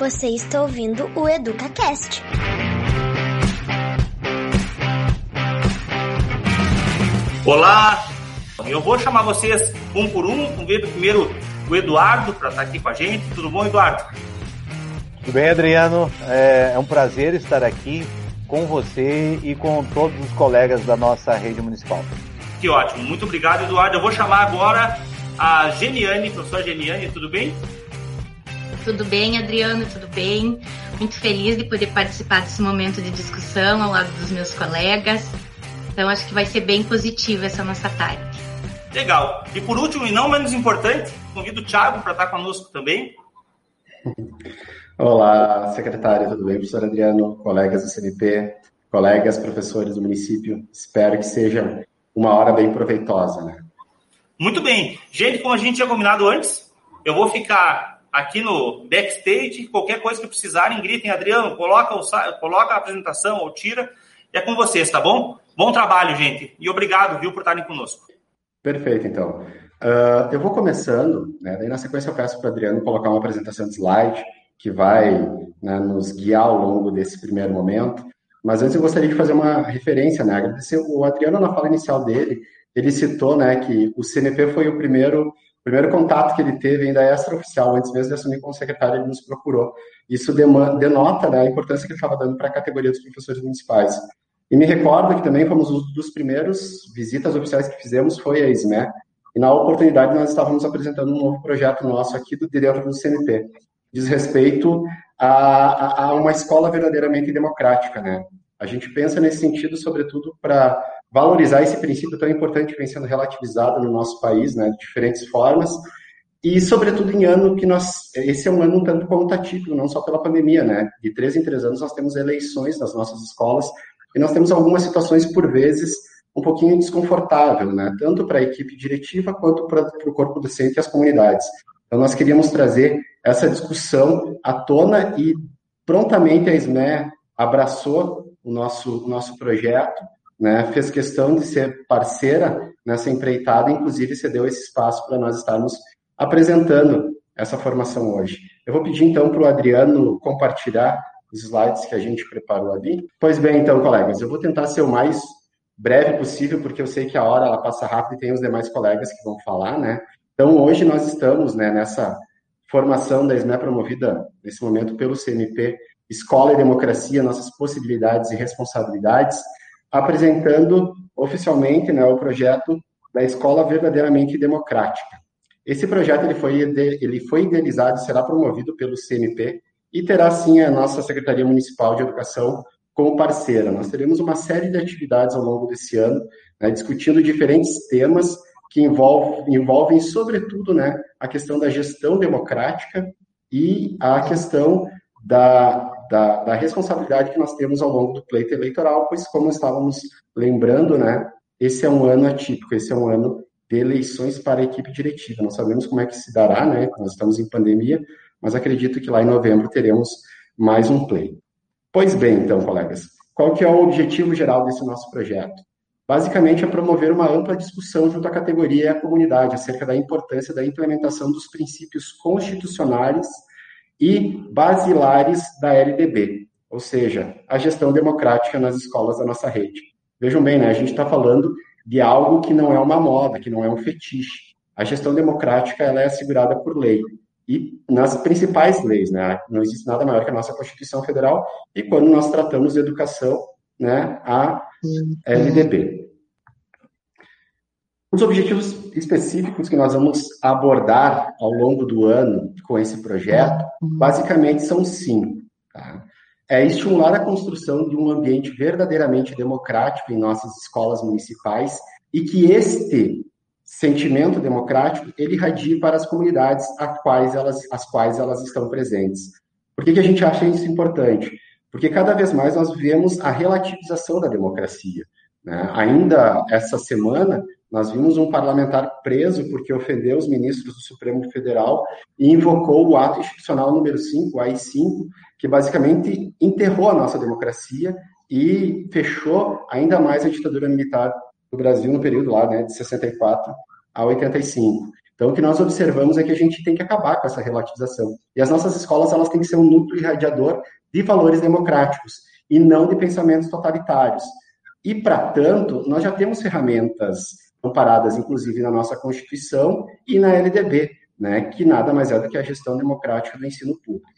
Você está ouvindo o EducaCast. Olá, eu vou chamar vocês um por um. Convido primeiro o Eduardo para estar aqui com a gente. Tudo bom, Eduardo? Tudo bem, Adriano? É, é um prazer estar aqui com você e com todos os colegas da nossa rede municipal. Que ótimo, muito obrigado, Eduardo. Eu vou chamar agora a Geniane, professora Geniane, tudo bem? Tudo bem, Adriano, tudo bem? Muito feliz de poder participar desse momento de discussão ao lado dos meus colegas. Então, acho que vai ser bem positiva essa nossa tarde. Legal. E por último, e não menos importante, convido o Thiago para estar conosco também. Olá, secretária, tudo bem? Professor Adriano, colegas do CNP, colegas, professores do município. Espero que seja uma hora bem proveitosa, né? Muito bem. Gente, como a gente tinha combinado antes, eu vou ficar aqui no backstage. Qualquer coisa que precisarem, gritem, Adriano, coloca, o, coloca a apresentação ou tira. É com vocês, tá bom? Bom trabalho, gente. E obrigado, viu, por estarem conosco. Perfeito, então. Uh, eu vou começando, né? Daí na sequência eu peço para o Adriano colocar uma apresentação de slide que vai né, nos guiar ao longo desse primeiro momento. Mas antes eu gostaria de fazer uma referência, né? Agradecer o Adriano na fala inicial dele, ele citou, né, que o CNP foi o primeiro primeiro contato que ele teve ainda extraoficial, antes mesmo de assumir como secretário, ele nos procurou. Isso denota né, a importância que ele estava dando para a categoria dos professores municipais. E me recordo que também fomos um dos primeiros visitas oficiais que fizemos foi a ISME, e na oportunidade nós estávamos apresentando um novo projeto nosso aqui do dentro do CNP, diz respeito a, a, uma escola verdadeiramente democrática, né? A gente pensa nesse sentido, sobretudo, para valorizar esse princípio tão importante que vem sendo relativizado no nosso país, né, de diferentes formas, e sobretudo em ano que nós, esse é um ano um tanto quanto não só pela pandemia, né, de três em três anos nós temos eleições nas nossas escolas, e nós temos algumas situações, por vezes, um pouquinho desconfortável, né, tanto para a equipe diretiva quanto para o corpo docente e as comunidades. Então nós queríamos trazer essa discussão à tona e prontamente a SME abraçou o nosso, o nosso projeto, né, fez questão de ser parceira nessa empreitada, inclusive cedeu esse espaço para nós estarmos apresentando essa formação hoje. Eu vou pedir então para o Adriano compartilhar os slides que a gente preparou ali. Pois bem, então, colegas, eu vou tentar ser o mais breve possível, porque eu sei que a hora ela passa rápido e tem os demais colegas que vão falar, né? Então, hoje nós estamos né, nessa formação da SME promovida nesse momento pelo CNP Escola e Democracia, Nossas Possibilidades e Responsabilidades, apresentando oficialmente né, o projeto da Escola Verdadeiramente Democrática. Esse projeto ele foi, ele foi idealizado e será promovido pelo CNP e terá sim a nossa Secretaria Municipal de Educação como parceira. Nós teremos uma série de atividades ao longo desse ano, né, discutindo diferentes temas que envolvem, envolvem sobretudo, né, a questão da gestão democrática e a questão da, da, da, responsabilidade que nós temos ao longo do pleito eleitoral, pois, como estávamos lembrando, né, esse é um ano atípico, esse é um ano de eleições para a equipe diretiva. Não sabemos como é que se dará, né, nós estamos em pandemia, mas acredito que lá em novembro teremos mais um pleito. Pois bem, então, colegas, qual que é o objetivo geral desse nosso projeto? Basicamente, é promover uma ampla discussão junto à categoria e à comunidade acerca da importância da implementação dos princípios constitucionais e basilares da LDB, ou seja, a gestão democrática nas escolas da nossa rede. Vejam bem, né, a gente está falando de algo que não é uma moda, que não é um fetiche. A gestão democrática ela é assegurada por lei e nas principais leis, né? Não existe nada maior que a nossa Constituição Federal e quando nós tratamos de educação, né, a LDB. Os objetivos específicos que nós vamos abordar ao longo do ano com esse projeto, basicamente são cinco. Tá? É estimular a construção de um ambiente verdadeiramente democrático em nossas escolas municipais e que este sentimento democrático ele irradie para as comunidades as quais elas, as quais elas estão presentes. Por que, que a gente acha isso importante? Porque cada vez mais nós vemos a relativização da democracia. Né? Ainda essa semana, nós vimos um parlamentar preso porque ofendeu os ministros do Supremo Federal e invocou o ato institucional número 5, o AI-5, que basicamente enterrou a nossa democracia e fechou ainda mais a ditadura militar do Brasil no período lá, né, de 64 a 85. Então, o que nós observamos é que a gente tem que acabar com essa relativização. E as nossas escolas, elas têm que ser um núcleo irradiador de valores democráticos e não de pensamentos totalitários. E, para tanto, nós já temos ferramentas amparadas, inclusive, na nossa Constituição e na LDB, né, que nada mais é do que a gestão democrática do ensino público.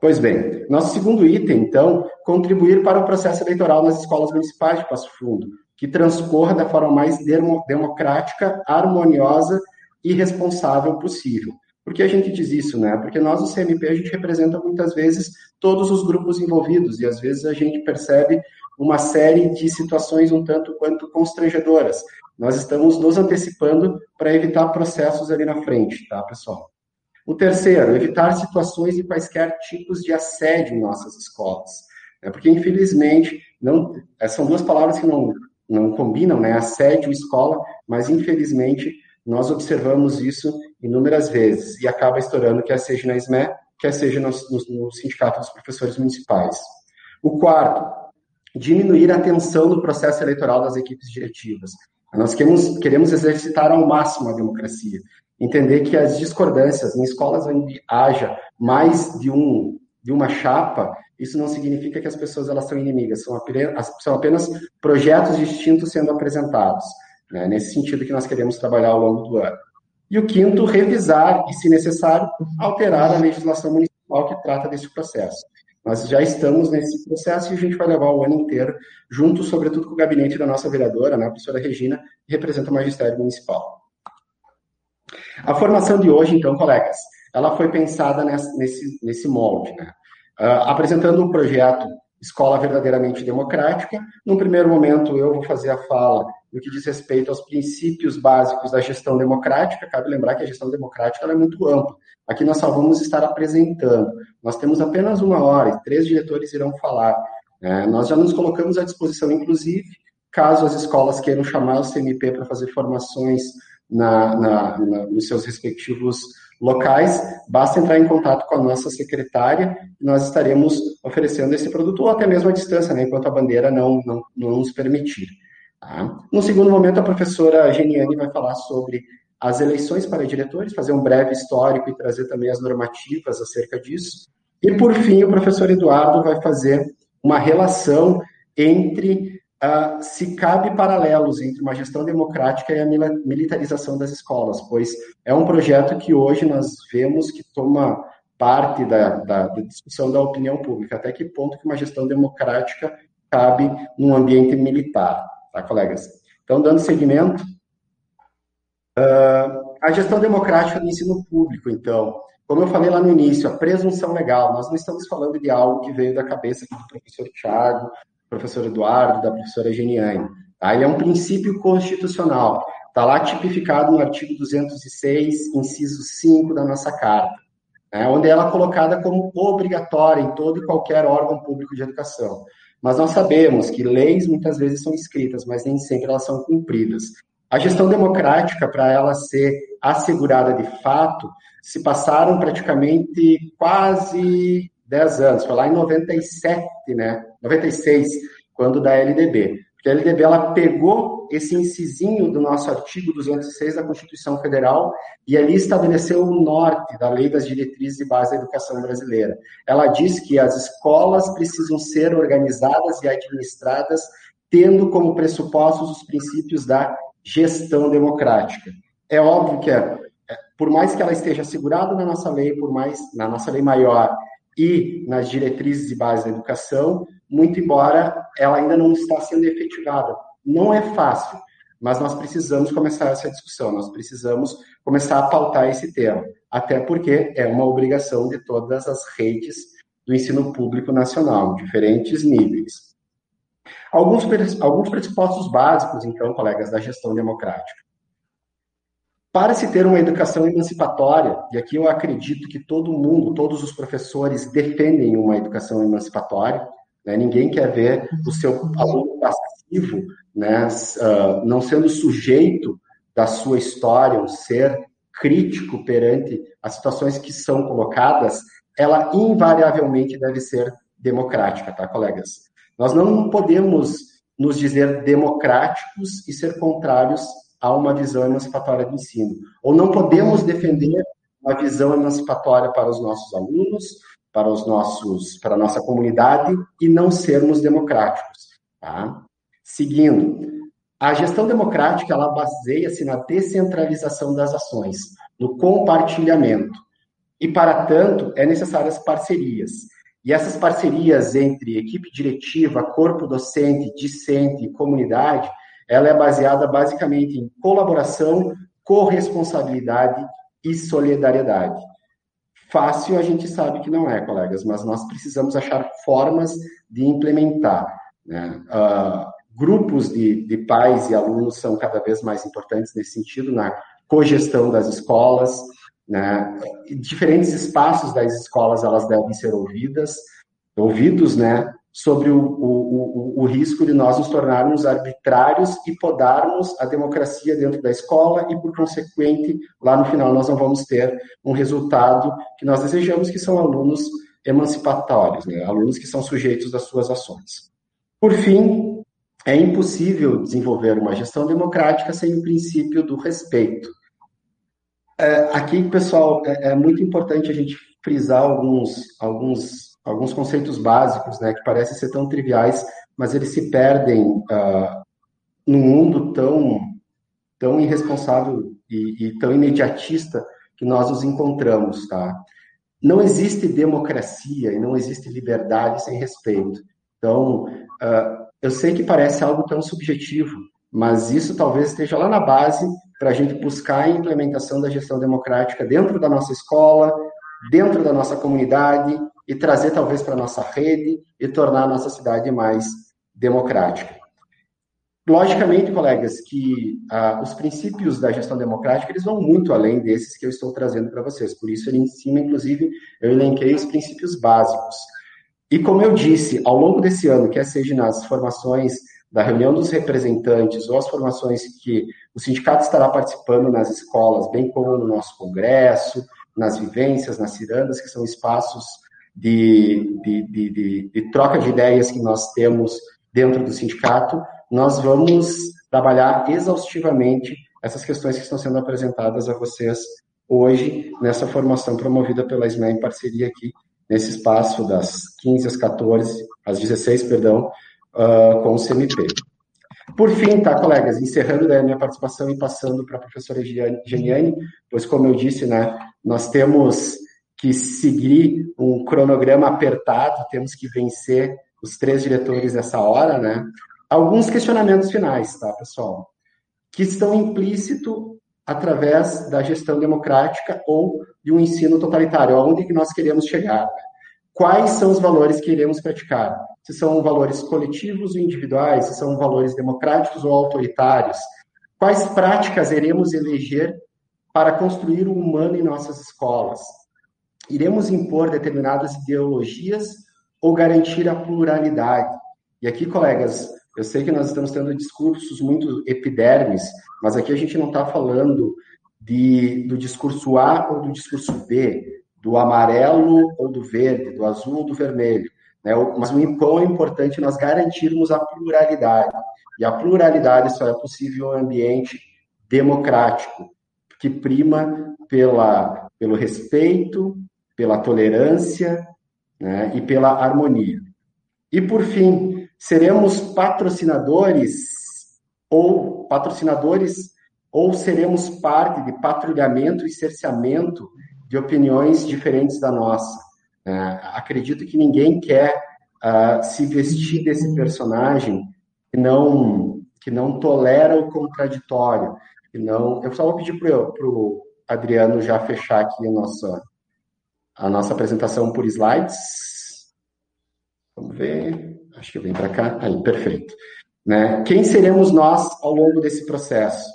Pois bem, nosso segundo item, então, contribuir para o processo eleitoral nas escolas municipais de Passo Fundo, que transcorra da forma mais democrática, harmoniosa e responsável possível. Por que a gente diz isso, né? Porque nós, o CMP, a gente representa muitas vezes todos os grupos envolvidos e às vezes a gente percebe uma série de situações um tanto quanto constrangedoras. Nós estamos nos antecipando para evitar processos ali na frente, tá, pessoal? O terceiro, evitar situações de quaisquer tipos de assédio em nossas escolas. Né? Porque, infelizmente, não, são duas palavras que não, não combinam, né? Assédio e escola, mas, infelizmente, nós observamos isso inúmeras vezes e acaba estourando, quer seja na SME, quer seja no, no, no Sindicato dos Professores Municipais. O quarto, diminuir a tensão no processo eleitoral das equipes diretivas. Nós queremos, queremos exercitar ao máximo a democracia, entender que as discordâncias em escolas onde haja mais de um de uma chapa, isso não significa que as pessoas elas são inimigas, são apenas, são apenas projetos distintos sendo apresentados. Né? Nesse sentido que nós queremos trabalhar ao longo do ano. E o quinto, revisar e, se necessário, alterar a legislação municipal que trata desse processo. Nós já estamos nesse processo e a gente vai levar o ano inteiro, junto, sobretudo, com o gabinete da nossa vereadora, né, a professora Regina, que representa o magistério municipal. A formação de hoje, então, colegas, ela foi pensada nesse, nesse molde, né? Uh, apresentando um projeto Escola Verdadeiramente Democrática. Num primeiro momento, eu vou fazer a fala no que diz respeito aos princípios básicos da gestão democrática. Cabe lembrar que a gestão democrática é muito ampla. Aqui nós só vamos estar apresentando. Nós temos apenas uma hora e três diretores irão falar. É, nós já nos colocamos à disposição, inclusive, caso as escolas queiram chamar o CMP para fazer formações na, na, na, nos seus respectivos locais, basta entrar em contato com a nossa secretária e nós estaremos oferecendo esse produto, ou até mesmo à distância, né, enquanto a bandeira não, não, não nos permitir. Tá? No segundo momento, a professora Geniane vai falar sobre as eleições para diretores, fazer um breve histórico e trazer também as normativas acerca disso. E, por fim, o professor Eduardo vai fazer uma relação entre uh, se cabe paralelos entre uma gestão democrática e a militarização das escolas, pois é um projeto que hoje nós vemos que toma parte da, da, da discussão da opinião pública, até que ponto que uma gestão democrática cabe num ambiente militar, tá, colegas? Então, dando seguimento, uh, a gestão democrática do ensino público, então, como eu falei lá no início, a presunção legal, nós não estamos falando de algo que veio da cabeça do professor Tiago, professor Eduardo, da professora Geniane. Tá? Ele é um princípio constitucional. Está lá tipificado no artigo 206, inciso 5 da nossa Carta, né? onde ela é colocada como obrigatória em todo e qualquer órgão público de educação. Mas nós sabemos que leis muitas vezes são escritas, mas nem sempre elas são cumpridas. A gestão democrática, para ela ser assegurada de fato, se passaram praticamente quase 10 anos, foi lá em 97, né? 96, quando da LDB. Porque a LDB ela pegou esse incisinho do nosso artigo 206 da Constituição Federal e ali estabeleceu o norte da Lei das Diretrizes e Base da Educação Brasileira. Ela diz que as escolas precisam ser organizadas e administradas tendo como pressupostos os princípios da gestão democrática. É óbvio que, é, por mais que ela esteja assegurada na nossa lei, por mais na nossa lei maior, e nas diretrizes e bases da educação, muito embora ela ainda não está sendo efetivada. Não é fácil, mas nós precisamos começar essa discussão, nós precisamos começar a pautar esse tema, até porque é uma obrigação de todas as redes do ensino público nacional, diferentes níveis. Alguns, alguns pressupostos básicos, então, colegas, da gestão democrática. Para se ter uma educação emancipatória, e aqui eu acredito que todo mundo, todos os professores defendem uma educação emancipatória, né? ninguém quer ver o seu aluno passivo, né? Uh, não sendo sujeito da sua história, um ser crítico perante as situações que são colocadas, ela invariavelmente deve ser democrática, tá, colegas? Nós não podemos nos dizer democráticos e ser contrários a uma visão emancipatória do ensino, ou não podemos defender uma visão emancipatória para os nossos alunos, para os nossos, para a nossa comunidade e não sermos democráticos, tá? Seguindo, a gestão democrática ela baseia-se na descentralização das ações, no compartilhamento. E para tanto, é necessárias parcerias. E essas parcerias entre equipe diretiva, corpo docente, discente e comunidade, ela é baseada basicamente em colaboração, corresponsabilidade e solidariedade. Fácil a gente sabe que não é, colegas, mas nós precisamos achar formas de implementar. Né? Uh, grupos de, de pais e alunos são cada vez mais importantes nesse sentido, na cogestão das escolas, né? diferentes espaços das escolas elas devem ser ouvidas, ouvidos, né? Sobre o, o, o, o, risco de nós nos tornarmos arbitrários e podarmos a democracia dentro da escola e, por consequente, lá no final nós não vamos ter um resultado que nós desejamos, que são alunos emancipatórios, né? alunos que são sujeitos das suas ações. Por fim, é impossível desenvolver uma gestão democrática sem o princípio do respeito. É, aqui, pessoal, é, é muito importante a gente frisar alguns, alguns alguns conceitos básicos, né, que parecem ser tão triviais, mas eles se perdem uh, num mundo tão, tão irresponsável e, e, tão imediatista que nós nos encontramos, tá? Não existe democracia e não existe liberdade sem respeito. Então, uh, eu sei que parece algo tão subjetivo, mas isso talvez esteja lá na base para a gente buscar a implementação da gestão democrática dentro da nossa escola, dentro da nossa comunidade e trazer talvez para a nossa rede e tornar a nossa cidade mais democrática. Logicamente, colegas, que ah, os princípios da gestão democrática eles vão muito além desses que eu estou trazendo para vocês. Por isso, ali em cima, inclusive, eu elenquei os princípios básicos. E como eu disse, ao longo desse ano, quer seja nas formações da reunião dos representantes ou as formações que o sindicato estará participando nas escolas, bem como no nosso congresso, nas vivências, nas cirandas, que são espaços de, de, de, de, troca de ideias que nós temos dentro do sindicato, nós vamos trabalhar exaustivamente essas questões que estão sendo apresentadas a vocês hoje nessa formação promovida pela SME em parceria aqui nesse espaço das 15 às 14, às 16, perdão, uh, com o CMP. Por fim, tá, colegas, encerrando a minha participação e passando para a professora Geniane, pois, como eu disse, né, nós temos que seguir um cronograma apertado, temos que vencer os três diretores essa hora, né? Alguns questionamentos finais, tá, pessoal? Que estão implícito através da gestão democrática ou de um ensino totalitário, aonde que nós queremos chegar. Quais são os valores que iremos praticar? Se são valores coletivos ou individuais, se são valores democráticos ou autoritários? Quais práticas iremos eleger para construir o humano em nossas escolas? Iremos impor determinadas ideologias ou garantir a pluralidade? E aqui, colegas, eu sei que nós estamos tendo discursos muito epidermes, mas aqui a gente não está falando de, do discurso A ou do discurso B, do amarelo ou do verde, do azul ou do vermelho. Né? Mas o quão é importante nós garantirmos a pluralidade. E a pluralidade só é possível em um ambiente democrático, que prima pela, pelo respeito, pela tolerância né, e pela harmonia. E, por fim, seremos patrocinadores ou patrocinadores ou seremos parte de patrulhamento e cerceamento de opiniões diferentes da nossa. É, acredito que ninguém quer uh, se vestir desse personagem que não que não tolera o contraditório. Que não, eu só vou pedir para o Adriano já fechar aqui a nossa a nossa apresentação por slides. Vamos ver. Acho que vem para cá. Aí, perfeito. Né? Quem seremos nós ao longo desse processo?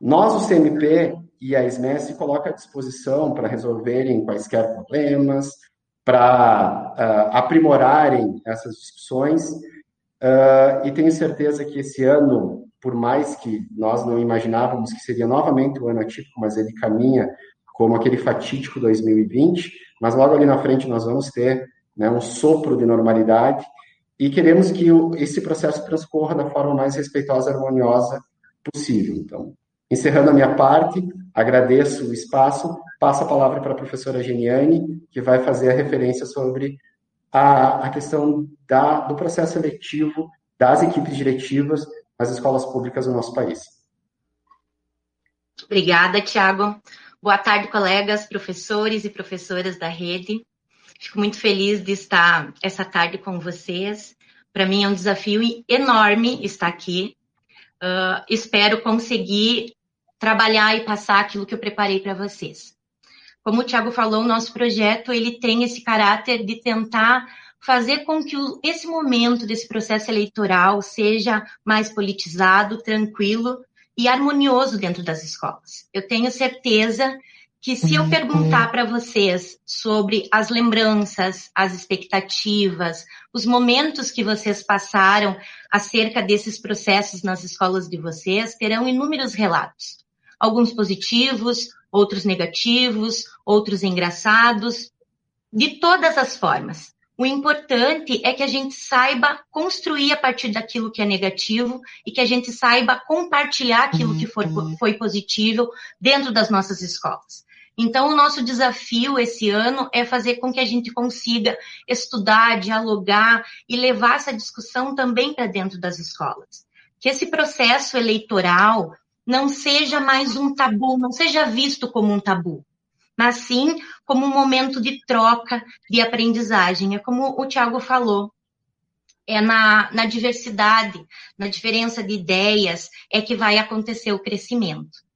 Nós, o CMP e a SMES, se coloca à disposição para resolverem quaisquer problemas, para uh, aprimorarem essas discussões. Uh, e tenho certeza que esse ano, por mais que nós não imaginávamos que seria novamente um ano atípico, mas ele caminha como aquele fatídico 2020, mas logo ali na frente nós vamos ter né, um sopro de normalidade e queremos que esse processo transcorra da forma mais respeitosa e harmoniosa possível. Então, Encerrando a minha parte, agradeço o espaço, passo a palavra para a professora Geniane, que vai fazer a referência sobre a, a questão da, do processo seletivo das equipes diretivas nas escolas públicas do nosso país. Obrigada, Tiago. Boa tarde, colegas, professores e professoras da rede. Fico muito feliz de estar essa tarde com vocês. Para mim é um desafio enorme estar aqui. Uh, espero conseguir trabalhar e passar aquilo que eu preparei para vocês. Como o Tiago falou, o nosso projeto ele tem esse caráter de tentar fazer com que esse momento desse processo eleitoral seja mais politizado, tranquilo e harmonioso dentro das escolas. Eu tenho certeza que se eu perguntar para vocês sobre as lembranças, as expectativas, os momentos que vocês passaram acerca desses processos nas escolas de vocês, terão inúmeros relatos. Alguns positivos, outros negativos, outros engraçados, de todas as formas. O importante é que a gente saiba construir a partir daquilo que é negativo e que a gente saiba compartilhar aquilo que for, uhum. foi positivo dentro das nossas escolas. Então, o nosso desafio esse ano é fazer com que a gente consiga estudar, dialogar e levar essa discussão também para dentro das escolas. Que esse processo eleitoral não seja mais um tabu, não seja visto como um tabu, mas sim como um momento de troca, de aprendizagem. É como o Tiago falou, é na, na diversidade, na diferença de ideias, é que vai acontecer o crescimento.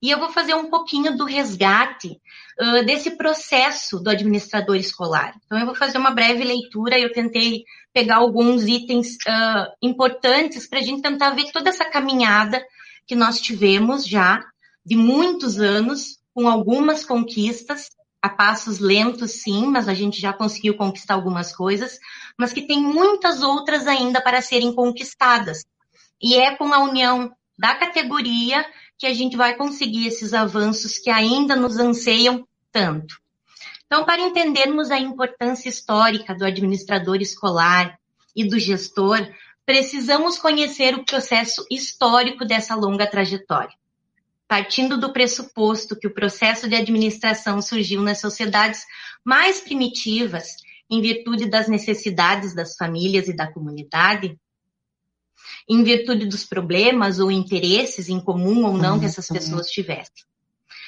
E eu vou fazer um pouquinho do resgate uh, desse processo do administrador escolar. Então, eu vou fazer uma breve leitura. Eu tentei pegar alguns itens uh, importantes para a gente tentar ver toda essa caminhada que nós tivemos já de muitos anos com algumas conquistas, a passos lentos, sim, mas a gente já conseguiu conquistar algumas coisas, mas que tem muitas outras ainda para serem conquistadas. E é com a união da categoria que a gente vai conseguir esses avanços que ainda nos anseiam tanto. Então, para entendermos a importância histórica do administrador escolar e do gestor, precisamos conhecer o processo histórico dessa longa trajetória partindo do pressuposto que o processo de administração surgiu nas sociedades mais primitivas, em virtude das necessidades das famílias e da comunidade, em virtude dos problemas ou interesses em comum ou não que essas pessoas tivessem.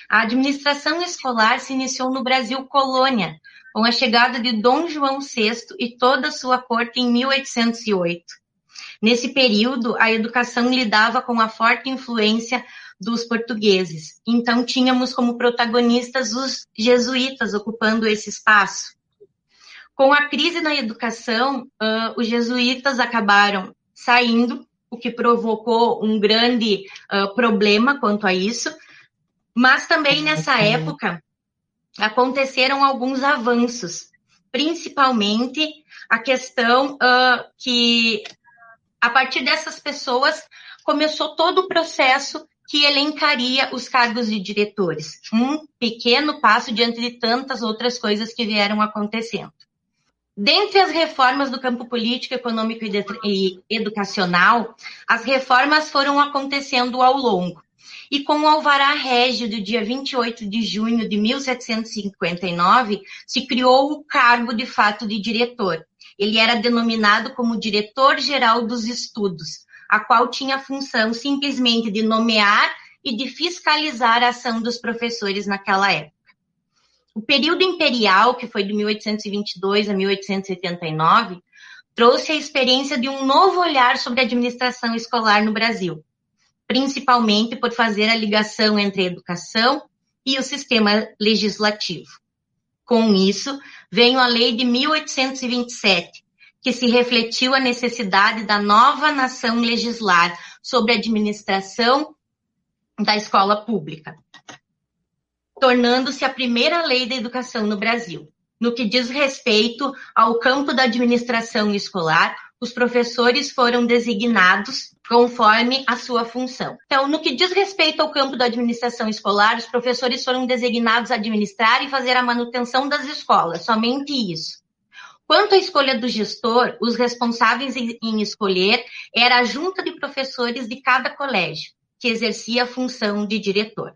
A administração escolar se iniciou no Brasil colônia, com a chegada de Dom João VI e toda a sua corte em 1808. Nesse período, a educação lidava com a forte influência dos portugueses. Então, tínhamos como protagonistas os jesuítas ocupando esse espaço. Com a crise na educação, uh, os jesuítas acabaram saindo, o que provocou um grande uh, problema quanto a isso, mas também nessa época aconteceram alguns avanços, principalmente a questão uh, que, a partir dessas pessoas, começou todo o processo que elencaria os cargos de diretores. Um pequeno passo diante de tantas outras coisas que vieram acontecendo. Dentre as reformas do campo político, econômico e educacional, as reformas foram acontecendo ao longo. E com o Alvará Régio do dia 28 de junho de 1759, se criou o cargo de fato de diretor. Ele era denominado como diretor-geral dos estudos, a qual tinha a função simplesmente de nomear e de fiscalizar a ação dos professores naquela época. O período imperial, que foi de 1822 a 1879, trouxe a experiência de um novo olhar sobre a administração escolar no Brasil, principalmente por fazer a ligação entre a educação e o sistema legislativo. Com isso, veio a Lei de 1827, que se refletiu a necessidade da nova nação legislar sobre a administração da escola pública, tornando-se a primeira lei da educação no Brasil. No que diz respeito ao campo da administração escolar, os professores foram designados conforme a sua função. Então, no que diz respeito ao campo da administração escolar, os professores foram designados a administrar e fazer a manutenção das escolas, somente isso. Quanto à escolha do gestor, os responsáveis em escolher era a junta de professores de cada colégio. que exercia a função de diretor.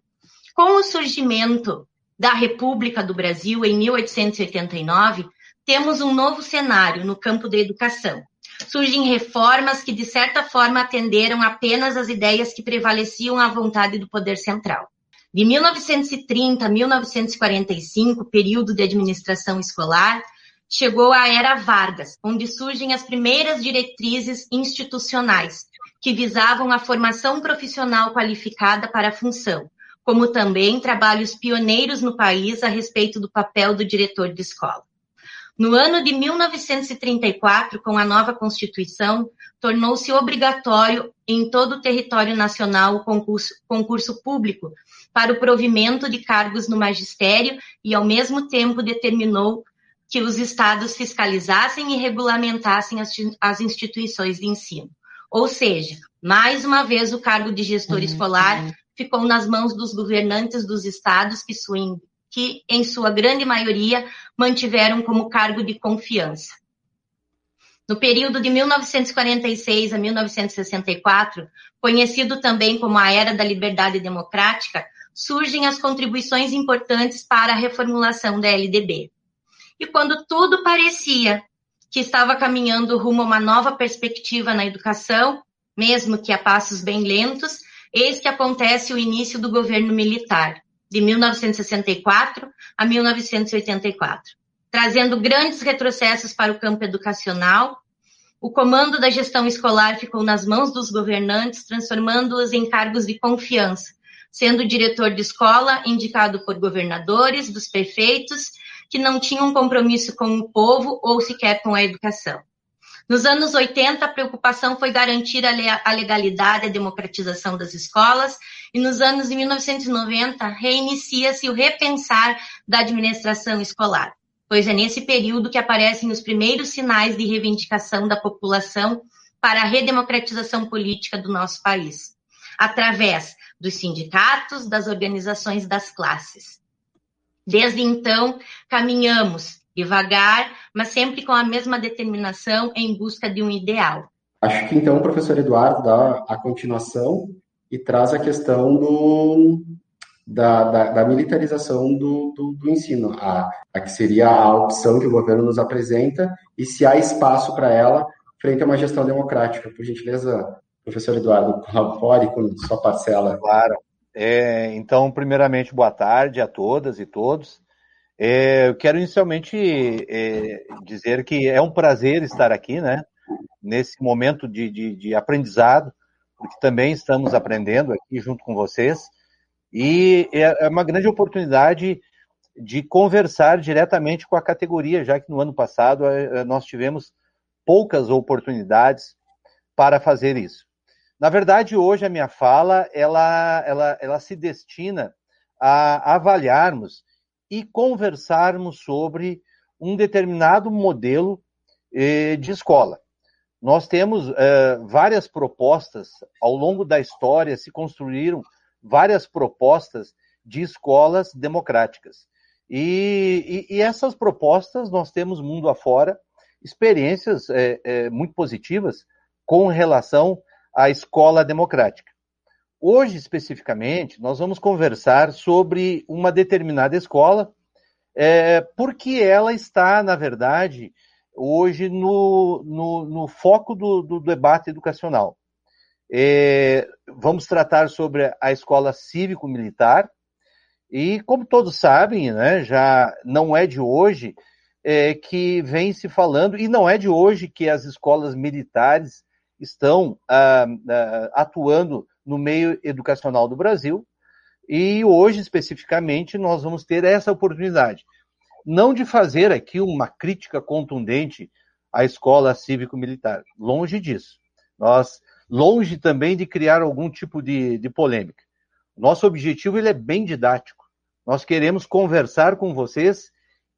Com o surgimento da República do Brasil em 1889, temos um novo cenário no campo da educação. Surgem reformas que, de certa forma, atenderam apenas às ideias que prevaleciam à vontade do poder central. De 1930 a 1945, período de administração escolar, chegou a era Vargas, onde surgem as primeiras diretrizes institucionais, que visavam a formação profissional qualificada para a função, como também trabalhos pioneiros no país a respeito do papel do diretor de escola. No ano de 1934, com a nova Constituição, tornou-se obrigatório em todo o território nacional o concurso, concurso público para o provimento de cargos no magistério e, ao mesmo tempo, determinou que os estados fiscalizassem e regulamentassem as, as instituições de ensino. Ou seja, mais uma vez o cargo de gestor uhum, escolar uhum. ficou nas mãos dos governantes dos estados que, que, em sua grande maioria, mantiveram como cargo de confiança. No período de 1946 a 1964, conhecido também como a Era da Liberdade Democrática, surgem as contribuições importantes para a reformulação da LDB. E quando tudo parecia que estava caminhando rumo a uma nova perspectiva na educação, mesmo que a passos bem lentos, eis que acontece o início do governo militar, de 1964 a 1984, trazendo grandes retrocessos para o campo educacional. O comando da gestão escolar ficou nas mãos dos governantes, transformando-os em cargos de confiança, sendo diretor de escola indicado por governadores, dos prefeitos que não tinham compromisso com o povo ou sequer com a educação. Nos anos 80, a preocupação foi garantir a legalidade e a democratização das escolas, e nos anos de 1990, reinicia-se o repensar da administração escolar, pois é nesse período que aparecem os primeiros sinais de reivindicação da população para a redemocratização política do nosso país, através dos sindicatos, das organizações das classes. Desde então, caminhamos devagar, mas sempre com a mesma determinação em busca de um ideal. Acho que então o professor Eduardo dá a continuação e traz a questão do, da, da, da militarização do, do, do ensino, a, a, que seria a opção que o governo nos apresenta e se há espaço para ela frente a uma gestão democrática. Por gentileza, professor Eduardo, colabore com sua parcela. Claro. É, então, primeiramente, boa tarde a todas e todos. É, eu quero inicialmente é, dizer que é um prazer estar aqui, né? Nesse momento de, de, de, aprendizado, porque também estamos aprendendo aqui junto com vocês. E é, é uma grande oportunidade de conversar diretamente com a categoria, já que no ano passado é, nós tivemos poucas oportunidades para fazer isso. Na verdade, hoje a minha fala ela, ela, ela se destina a avaliarmos e conversarmos sobre um determinado modelo eh, de escola. Nós temos eh, várias propostas, ao longo da história se construíram várias propostas de escolas democráticas. E, e, e essas propostas nós temos mundo afora experiências eh, muito positivas com relação a escola democrática. Hoje, especificamente, nós vamos conversar sobre uma determinada escola, é, porque ela está, na verdade, hoje no, no, no foco do, do, debate educacional. É, vamos tratar sobre a escola cívico-militar, e como todos sabem, né, já não é de hoje é, que vem se falando, e não é de hoje que as escolas militares estão ah, ah, atuando no meio educacional do Brasil. E hoje, especificamente, nós vamos ter essa oportunidade. Não de fazer aqui uma crítica contundente à escola cívico-militar. Longe disso. Nós, longe também de criar algum tipo de, de polêmica. Nosso objetivo ele é bem didático. Nós queremos conversar com vocês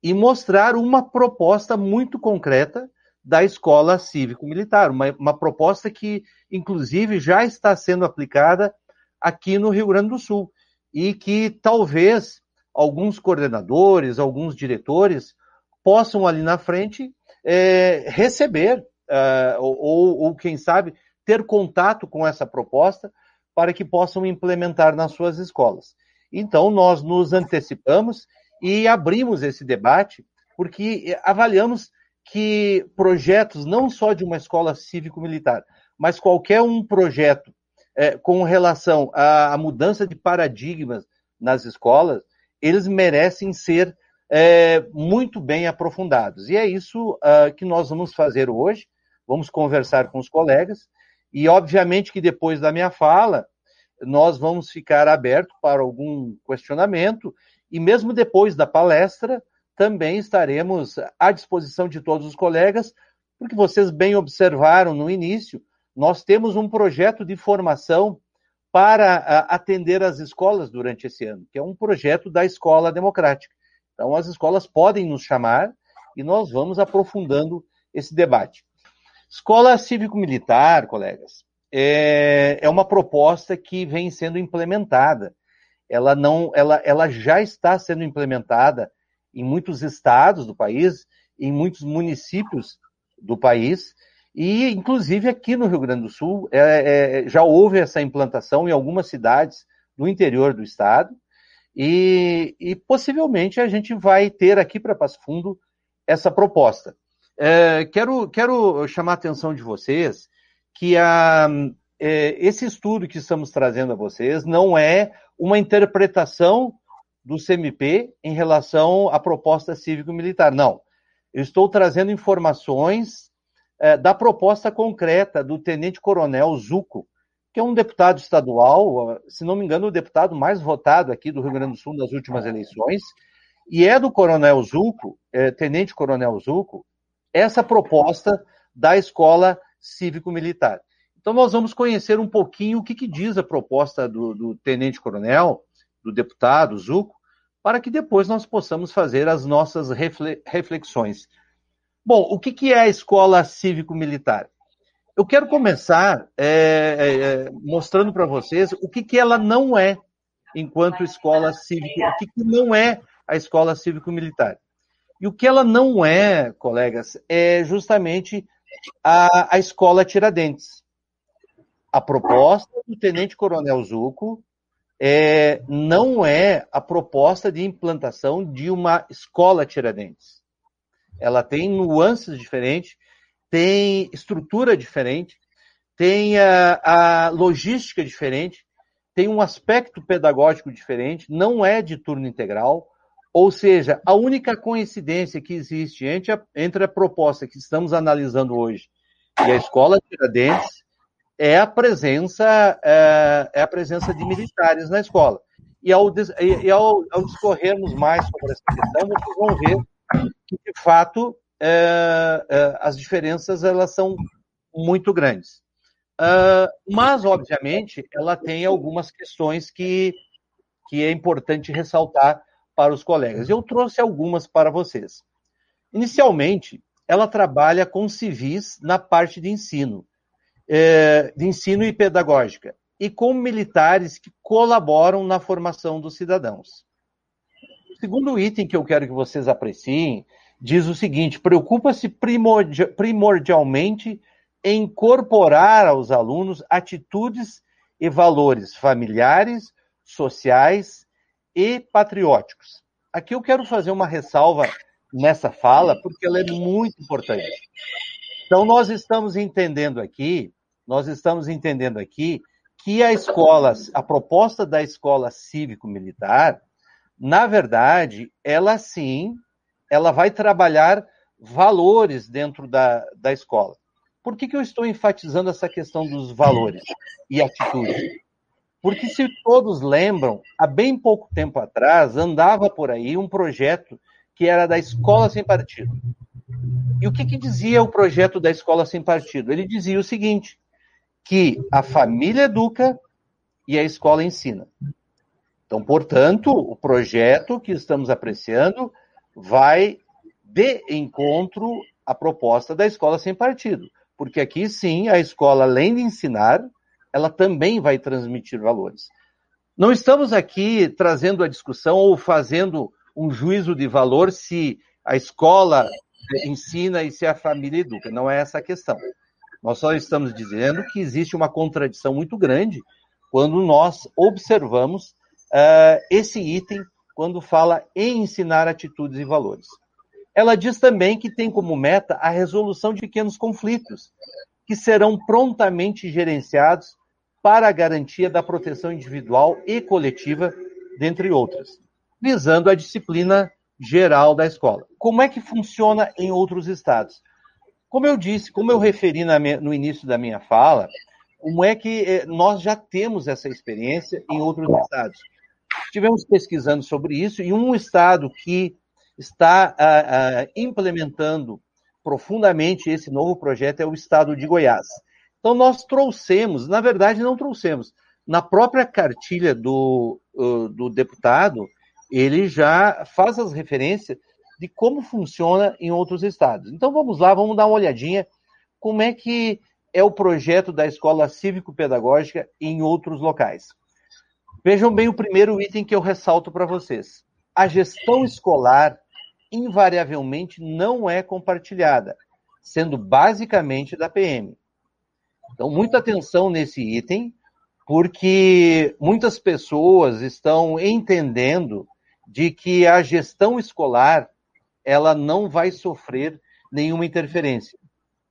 e mostrar uma proposta muito concreta da escola cívico-militar, uma, uma proposta que, inclusive, já está sendo aplicada aqui no Rio Grande do Sul e que talvez alguns coordenadores, alguns diretores possam ali na frente é, receber uh, ou, ou, quem sabe, ter contato com essa proposta para que possam implementar nas suas escolas. Então, nós nos antecipamos e abrimos esse debate, porque avaliamos que projetos, não só de uma escola cívico-militar, mas qualquer um projeto é, com relação à, à, mudança de paradigmas nas escolas, eles merecem ser é, muito bem aprofundados. E é isso uh, que nós vamos fazer hoje. Vamos conversar com os colegas e, obviamente, que depois da minha fala, nós vamos ficar aberto para algum questionamento e mesmo depois da palestra, também estaremos à disposição de todos os colegas, porque vocês bem observaram no início, nós temos um projeto de formação para atender as escolas durante esse ano, que é um projeto da Escola Democrática. Então, as escolas podem nos chamar e nós vamos aprofundando esse debate. Escola cívico-militar, colegas, é, é uma proposta que vem sendo implementada. Ela não, ela, ela já está sendo implementada em muitos estados do país, em muitos municípios do país, e inclusive aqui no Rio Grande do Sul é, é, já houve essa implantação em algumas cidades do interior do estado, e, e possivelmente a gente vai ter aqui para Passo Fundo essa proposta. É, quero, quero chamar a atenção de vocês que a, é, esse estudo que estamos trazendo a vocês não é uma interpretação do CMP em relação à proposta cívico-militar. Não. Eu estou trazendo informações é, da proposta concreta do tenente-coronel Zuco, que é um deputado estadual, se não me engano, o deputado mais votado aqui do Rio Grande do Sul nas últimas eleições, e é do coronel Zuco, é, tenente-coronel Zuco, essa proposta da escola cívico-militar. Então, nós vamos conhecer um pouquinho o que, que diz a proposta do, do tenente-coronel, do deputado Zuco, para que depois nós possamos fazer as nossas reflexões. Bom, o que, é a escola cívico-militar? Eu quero começar é, é, é mostrando para vocês o que, que ela não é enquanto escola cívico, o que, que não é a escola cívico-militar. E o que ela não é, colegas, é justamente a, a escola Tiradentes. A proposta do Tenente Coronel Zuco é, não é a proposta de implantação de uma escola Tiradentes. Ela tem nuances diferentes, tem estrutura diferente, tem a, a logística diferente, tem um aspecto pedagógico diferente, não é de turno integral, ou seja, a única coincidência que existe entre a, entre a proposta que estamos analisando hoje e a escola Tiradentes é a presença é, é a presença de militares na escola. E ao, e ao, ao, discorrermos mais sobre essa questão, vocês vão ver que, de fato, é, é, as diferenças elas são muito grandes. Uh, mas, obviamente, ela tem algumas questões que, que é importante ressaltar para os colegas. Eu trouxe algumas para vocês. Inicialmente, ela trabalha com civis na parte de ensino, é, de ensino e pedagógica, e com militares que colaboram na formação dos cidadãos. O segundo item que eu quero que vocês apreciem diz o seguinte: preocupa-se primordialmente em incorporar aos alunos atitudes e valores familiares, sociais e patrióticos. Aqui eu quero fazer uma ressalva nessa fala, porque ela é muito importante. Então, nós estamos entendendo aqui, nós estamos entendendo aqui que a escola, a proposta da escola cívico-militar, na verdade, ela sim, ela vai trabalhar valores dentro da, da escola. Por que, que eu estou enfatizando essa questão dos valores e atitudes? Porque se todos lembram, há bem pouco tempo atrás andava por aí um projeto que era da Escola Sem Partido. E o que, que dizia o projeto da Escola Sem Partido? Ele dizia o seguinte: que a família educa e a escola ensina. Então, portanto, o projeto que estamos apreciando vai de encontro à proposta da escola sem partido. Porque aqui sim, a escola, além de ensinar, ela também vai transmitir valores. Não estamos aqui trazendo a discussão ou fazendo um juízo de valor se a escola ensina e se a família educa. Não é essa a questão. Nós só estamos dizendo que existe uma contradição muito grande quando nós observamos uh, esse item quando fala em ensinar atitudes e valores. Ela diz também que tem como meta a resolução de pequenos conflitos, que serão prontamente gerenciados para a garantia da proteção individual e coletiva, dentre outras, visando a disciplina geral da escola. Como é que funciona em outros estados? Como eu disse, como eu referi minha, no início da minha fala, como é que eh, nós já temos essa experiência em outros estados? Estivemos pesquisando sobre isso e um estado que está uh, uh, implementando profundamente esse novo projeto é o estado de Goiás. Então, nós trouxemos, na verdade, não trouxemos, na própria cartilha do, uh, do deputado, ele já faz as referências de como funciona em outros estados. Então, vamos lá, vamos dar uma olhadinha como é que é o projeto da escola cívico-pedagógica em outros locais. Vejam bem o primeiro item que eu ressalto para vocês. A gestão escolar invariavelmente não é compartilhada, sendo basicamente da PM. Então, muita atenção nesse item, porque muitas pessoas estão entendendo de que a gestão escolar ela não vai sofrer nenhuma interferência.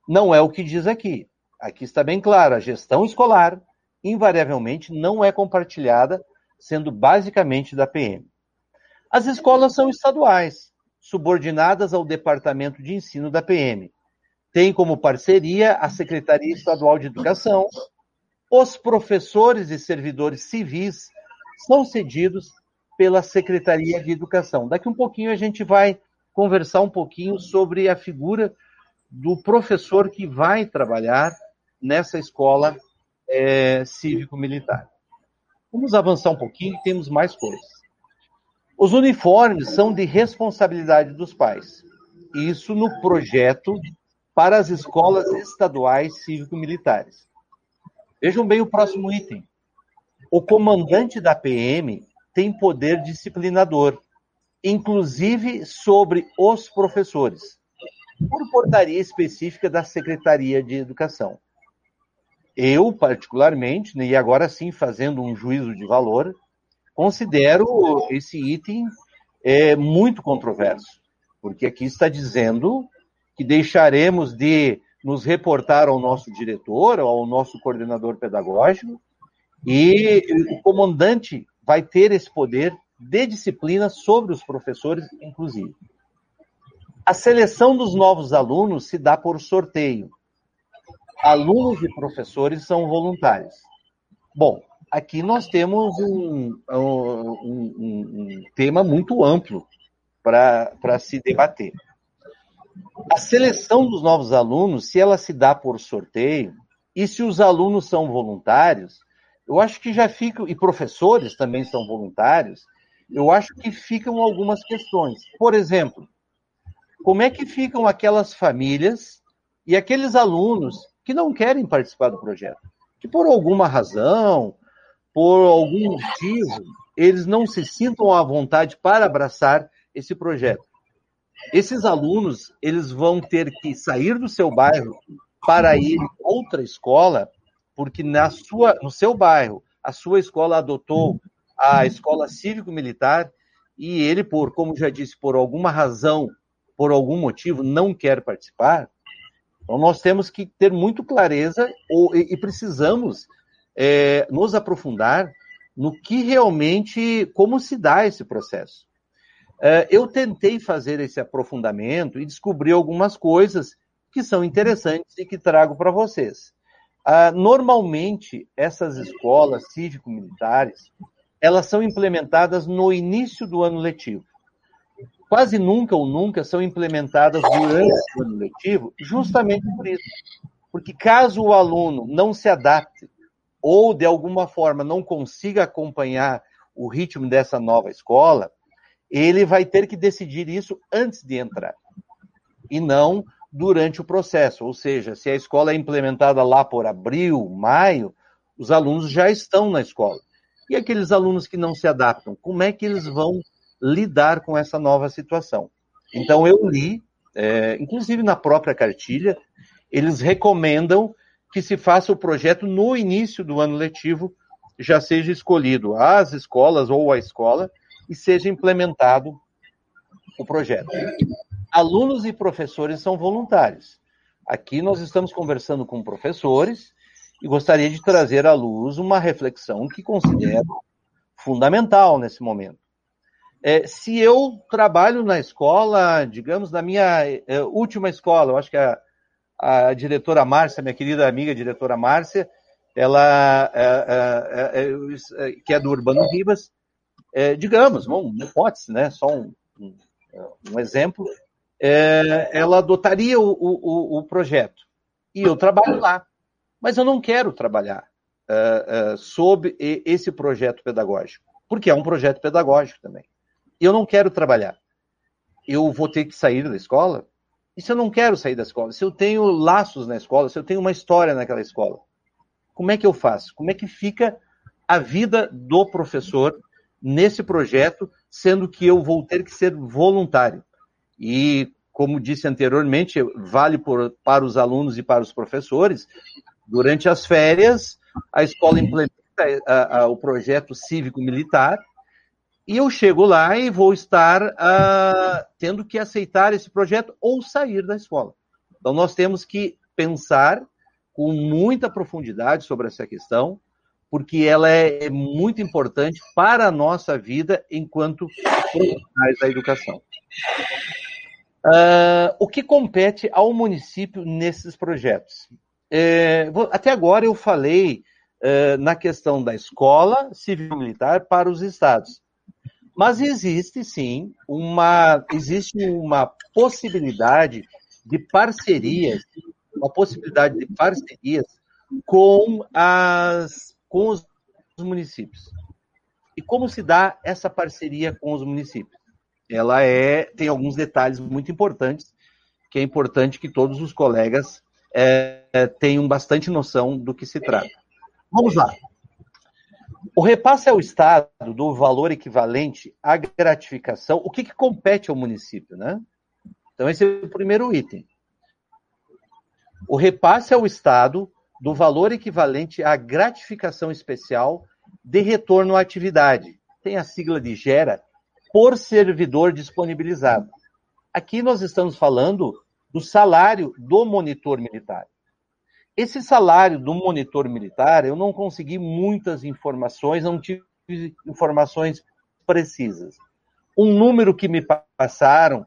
Não é o que diz aqui. Aqui está bem claro, a gestão escolar invariavelmente não é compartilhada, sendo basicamente da PM. As escolas são estaduais, subordinadas ao Departamento de Ensino da PM. Tem como parceria a Secretaria Estadual de Educação. Os professores e servidores civis são cedidos pela Secretaria de Educação. Daqui um pouquinho a gente vai conversar um pouquinho sobre a figura do professor que vai trabalhar nessa escola é, cívico-militar. Vamos avançar um pouquinho, temos mais coisas. Os uniformes são de responsabilidade dos pais. Isso no projeto para as escolas estaduais cívico-militares. Vejam bem o próximo item. O comandante da PM tem poder disciplinador, inclusive sobre os professores, por portaria específica da Secretaria de Educação. Eu, particularmente, e agora sim fazendo um juízo de valor, considero esse item é, muito controverso, porque aqui está dizendo que deixaremos de nos reportar ao nosso diretor, ao nosso coordenador pedagógico, e o comandante vai ter esse poder de disciplina sobre os professores, inclusive. A seleção dos novos alunos se dá por sorteio. Alunos e professores são voluntários. Bom, aqui nós temos um, um, um, um tema muito amplo para se debater. A seleção dos novos alunos, se ela se dá por sorteio, e se os alunos são voluntários, eu acho que já ficam, e professores também são voluntários, eu acho que ficam algumas questões. Por exemplo, como é que ficam aquelas famílias e aqueles alunos que não querem participar do projeto? Que por alguma razão, por algum motivo, eles não se sintam à vontade para abraçar esse projeto. Esses alunos, eles vão ter que sair do seu bairro para ir a outra escola, porque na sua, no seu bairro, a sua escola adotou a escola cívico-militar e ele, por, como já disse, por alguma razão, por algum motivo, não quer participar. Então, nós temos que ter muito clareza ou, e, e precisamos é, nos aprofundar no que realmente, como se dá esse processo. É, eu tentei fazer esse aprofundamento e descobri algumas coisas que são interessantes e que trago para vocês. Ah, normalmente, essas escolas cívico-militares, elas são implementadas no início do ano letivo. Quase nunca ou nunca são implementadas durante o ano letivo, justamente por isso. Porque caso o aluno não se adapte ou de alguma forma não consiga acompanhar o ritmo dessa nova escola, ele vai ter que decidir isso antes de entrar e não durante o processo. Ou seja, se a escola é implementada lá por abril, maio, os alunos já estão na escola. E aqueles alunos que não se adaptam, como é que eles vão lidar com essa nova situação? Então, eu li, é, inclusive na própria cartilha, eles recomendam que se faça o projeto no início do ano letivo, já seja escolhido as escolas ou a escola e seja implementado o projeto. Alunos e professores são voluntários. Aqui nós estamos conversando com professores e gostaria de trazer à luz uma reflexão que considero fundamental nesse momento. É, se eu trabalho na escola, digamos, na minha é, última escola, eu acho que a, a diretora Márcia, minha querida amiga diretora Márcia, ela, é, é, é, é que é do Urbano Ribas, digamos, uma hipótese, né, só um, um, um exemplo, ela adotaria o, o, o, projeto. E eu trabalho lá. Mas eu não quero trabalhar sob esse projeto pedagógico, porque é um projeto pedagógico também. Eu não quero trabalhar. Eu vou ter que sair da escola? E se eu não quero sair da escola? Se eu tenho laços na escola, se eu tenho uma história naquela escola, como é que eu faço? Como é que fica a vida do professor nesse projeto, sendo que eu vou ter que ser voluntário? E, como disse anteriormente, vale por, para os alunos e para os professores, durante as férias, a escola implementa a, a, o projeto cívico-militar, e eu chego lá e vou estar uh, tendo que aceitar esse projeto ou sair da escola. Então, nós temos que pensar com muita profundidade sobre essa questão, porque ela é muito importante para a nossa vida enquanto profissionais da educação. Uh, o que compete ao município nesses projetos? É, até agora eu falei uh, na questão da escola civil-militar para os estados. Mas existe sim uma existe uma possibilidade de parcerias, uma possibilidade de parcerias com as com os municípios. E como se dá essa parceria com os municípios? Ela é tem alguns detalhes muito importantes que é importante que todos os colegas é, tenham bastante noção do que se trata. Vamos lá. O repasse ao Estado do valor equivalente à gratificação, o que, que compete ao município, né? Então, esse é o primeiro item. O repasse ao Estado do valor equivalente à gratificação especial de retorno à atividade. Tem a sigla de GERA, por servidor disponibilizado. Aqui nós estamos falando do salário do monitor militar. Esse salário do monitor militar, eu não consegui muitas informações, não tive informações precisas. Um número que me passaram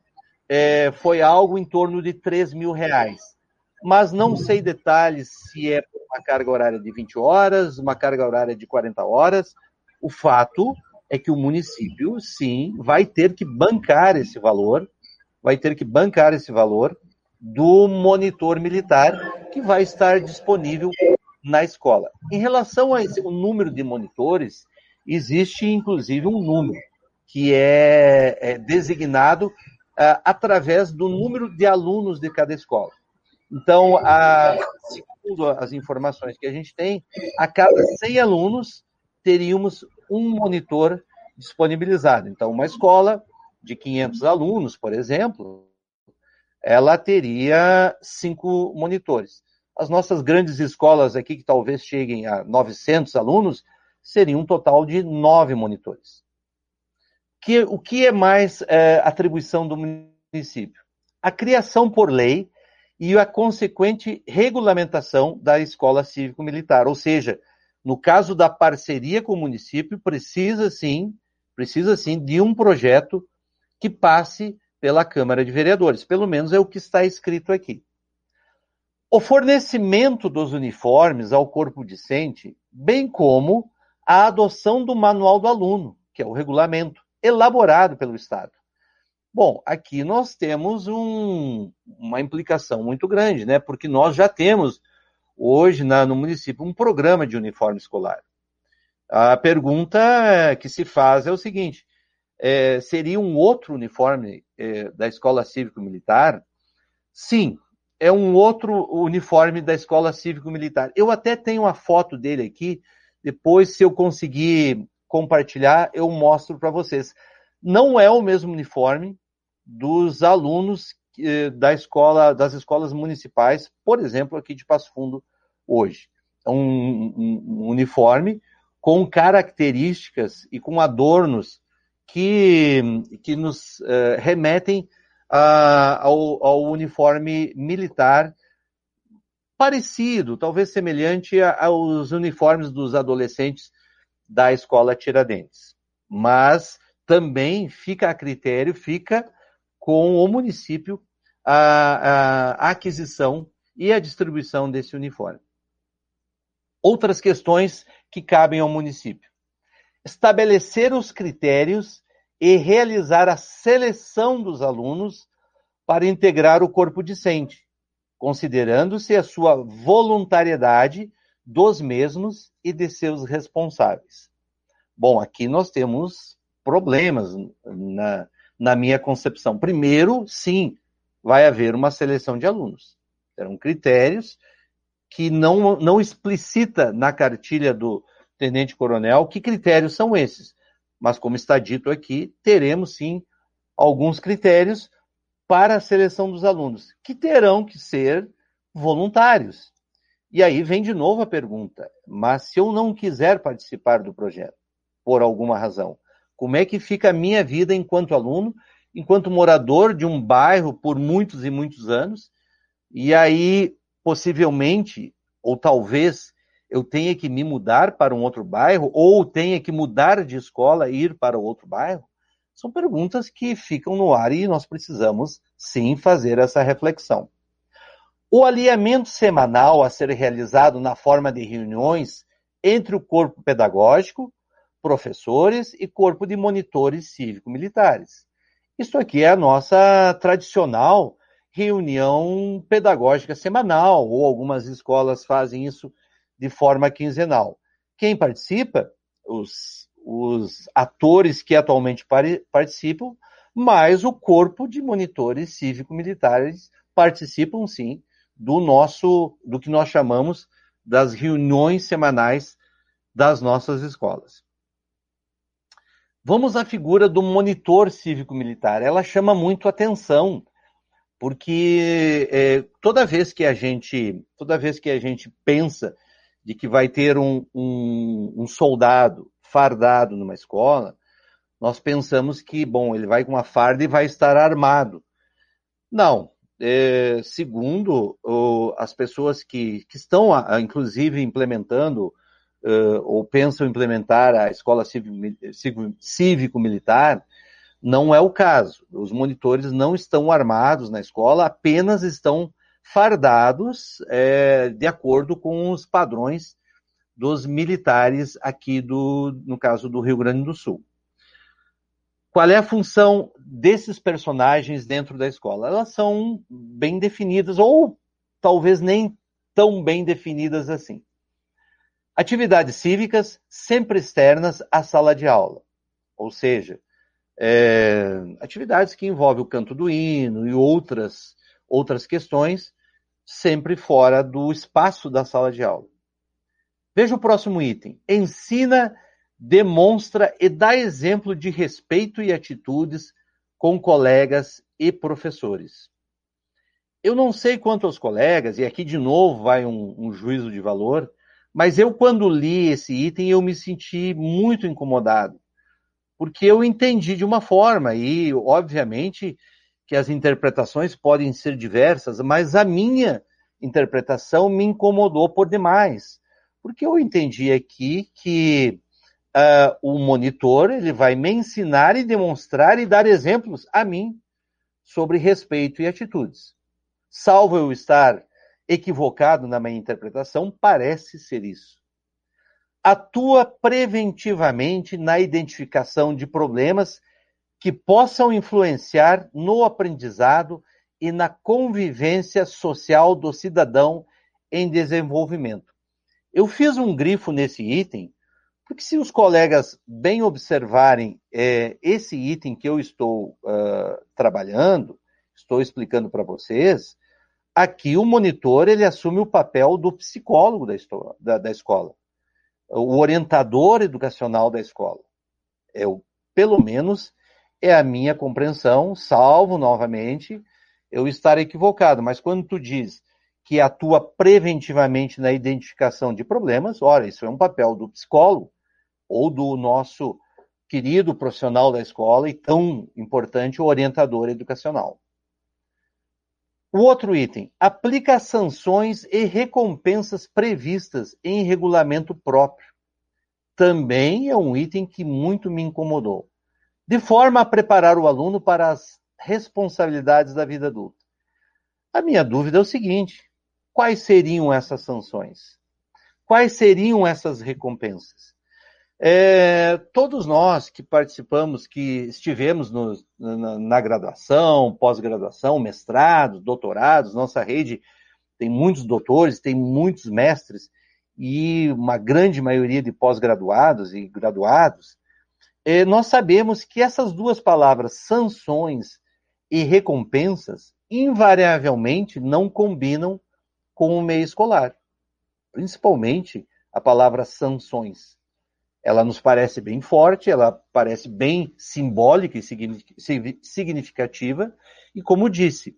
é, foi algo em torno de 3 mil reais. Mas não sei detalhes se é uma carga horária de 20 horas, uma carga horária de 40 horas. O fato é que o município, sim, vai ter que bancar esse valor, vai ter que bancar esse valor do monitor militar que vai estar disponível na escola. Em relação a esse, o número de monitores, existe inclusive um número que é, é designado uh, através do número de alunos de cada escola. Então, a, segundo as informações que a gente tem, a cada 100 alunos teríamos um monitor disponibilizado. Então, uma escola de 500 alunos, por exemplo, ela teria cinco monitores. As nossas grandes escolas aqui, que talvez cheguem a 900 alunos, seriam um total de nove monitores. Que, o que é mais é, atribuição do município? A criação por lei e a consequente regulamentação da escola cívico-militar. Ou seja, no caso da parceria com o município, precisa sim, precisa sim de um projeto que passe pela Câmara de Vereadores. Pelo menos é o que está escrito aqui. O fornecimento dos uniformes ao corpo discente, bem como a adoção do manual do aluno, que é o regulamento, elaborado pelo Estado. Bom, aqui nós temos um, uma implicação muito grande, né? Porque nós já temos hoje na, no município um programa de uniforme escolar. A pergunta que se faz é o seguinte: é, seria um outro uniforme é, da Escola Cívico-Militar? Sim, é um outro uniforme da Escola Cívico-Militar. Eu até tenho a foto dele aqui, depois, se eu conseguir compartilhar, eu mostro para vocês. Não é o mesmo uniforme dos alunos é, da escola, das escolas municipais, por exemplo, aqui de Passo Fundo, hoje. É um, um, um uniforme com características e com adornos que, que nos uh, remetem uh, ao, ao, uniforme militar parecido, talvez semelhante aos uniformes dos adolescentes da escola Tiradentes. Mas também fica a critério, fica com o município a, a aquisição e a distribuição desse uniforme. Outras questões que cabem ao município. Estabelecer os critérios e realizar a seleção dos alunos para integrar o corpo docente, considerando-se a sua voluntariedade dos mesmos e de seus responsáveis. Bom, aqui nós temos problemas na, na minha concepção. Primeiro, sim, vai haver uma seleção de alunos. Serão critérios que não, não explicita na cartilha do tenente-coronel que critérios são esses. Mas, como está dito aqui, teremos sim alguns critérios para a seleção dos alunos, que terão que ser voluntários. E aí vem de novo a pergunta: mas se eu não quiser participar do projeto, por alguma razão, como é que fica a minha vida enquanto aluno, enquanto morador de um bairro por muitos e muitos anos? E aí, possivelmente, ou talvez, eu tenha que me mudar para um outro bairro, ou tenha que mudar de escola e ir para outro bairro? São perguntas que ficam no ar e nós precisamos, sim, fazer essa reflexão. O alinhamento semanal a ser realizado na forma de reuniões entre o corpo pedagógico, professores e corpo de monitores cívico-militares. Isso aqui é a nossa tradicional reunião pedagógica semanal, ou algumas escolas fazem isso de forma quinzenal. Quem participa? Os, os atores que atualmente participam, mas o corpo de monitores cívico-militares participam sim do nosso, do que nós chamamos das reuniões semanais das nossas escolas. Vamos à figura do monitor cívico-militar. Ela chama muito atenção, porque é, toda vez que a gente, toda vez que a gente pensa de que vai ter um, um, um soldado fardado numa escola, nós pensamos que, bom, ele vai com uma farda e vai estar armado. Não, é, segundo as pessoas que, que estão, inclusive, implementando uh, ou pensam implementar a escola cívico-militar, não é o caso. Os monitores não estão armados na escola, apenas estão fardados é, de acordo com os padrões dos militares aqui do, no caso do Rio Grande do Sul. Qual é a função desses personagens dentro da escola? Elas são bem definidas, ou talvez nem tão bem definidas assim. Atividades cívicas sempre externas à sala de aula, ou seja, é, atividades que envolvem o canto do hino e outras, outras questões, sempre fora do espaço da sala de aula. Veja o próximo item. Ensina demonstra e dá exemplo de respeito e atitudes com colegas e professores. Eu não sei quanto aos colegas, e aqui de novo vai um, um juízo de valor, mas eu, quando li esse item, eu me senti muito incomodado, porque eu entendi de uma forma, e obviamente que as interpretações podem ser diversas, mas a minha interpretação me incomodou por demais, porque eu entendi aqui que uh, o monitor ele vai me ensinar e demonstrar e dar exemplos a mim sobre respeito e atitudes. Salvo eu estar equivocado na minha interpretação, parece ser isso. Atua preventivamente na identificação de problemas que possam influenciar no aprendizado e na convivência social do cidadão em desenvolvimento. Eu fiz um grifo nesse item porque se os colegas bem observarem é, esse item que eu estou uh, trabalhando, estou explicando para vocês, aqui o monitor ele assume o papel do psicólogo da, da, da escola, o orientador educacional da escola. É o, pelo menos é a minha compreensão, salvo novamente eu estar equivocado. Mas quando tu diz que atua preventivamente na identificação de problemas, ora, isso é um papel do psicólogo ou do nosso querido profissional da escola e tão importante, orientador educacional. O outro item, aplica sanções e recompensas previstas em regulamento próprio. Também é um item que muito me incomodou. De forma a preparar o aluno para as responsabilidades da vida adulta. A minha dúvida é o seguinte: quais seriam essas sanções? Quais seriam essas recompensas? É, todos nós que participamos, que estivemos no, na, na, graduação, pós-graduação, mestrado, doutorados, nossa rede tem muitos doutores, tem muitos mestres e uma grande maioria de pós-graduados e graduados, nós sabemos que essas duas palavras, sanções e recompensas, invariavelmente não combinam com o meio escolar, principalmente a palavra sanções. Ela nos parece bem forte, ela parece bem simbólica e significativa, e como disse,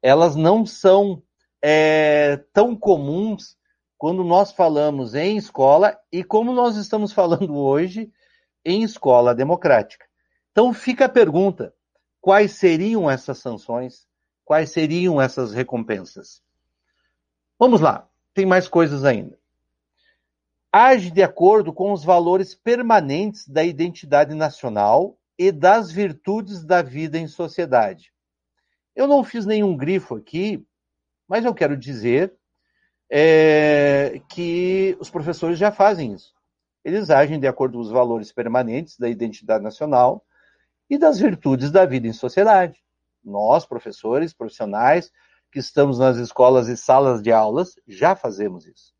elas não são é, tão comuns quando nós falamos em escola e como nós estamos falando hoje em escola democrática. Então fica a pergunta: quais seriam essas sanções? Quais seriam essas recompensas? Vamos lá, tem mais coisas ainda age de acordo com os valores permanentes da identidade nacional e das virtudes da vida em sociedade. Eu não fiz nenhum grifo aqui, mas eu quero dizer é, que os professores já fazem isso. Eles agem de acordo com os valores permanentes da identidade nacional e das virtudes da vida em sociedade. Nós, professores, profissionais, que estamos nas escolas e salas de aulas, já fazemos isso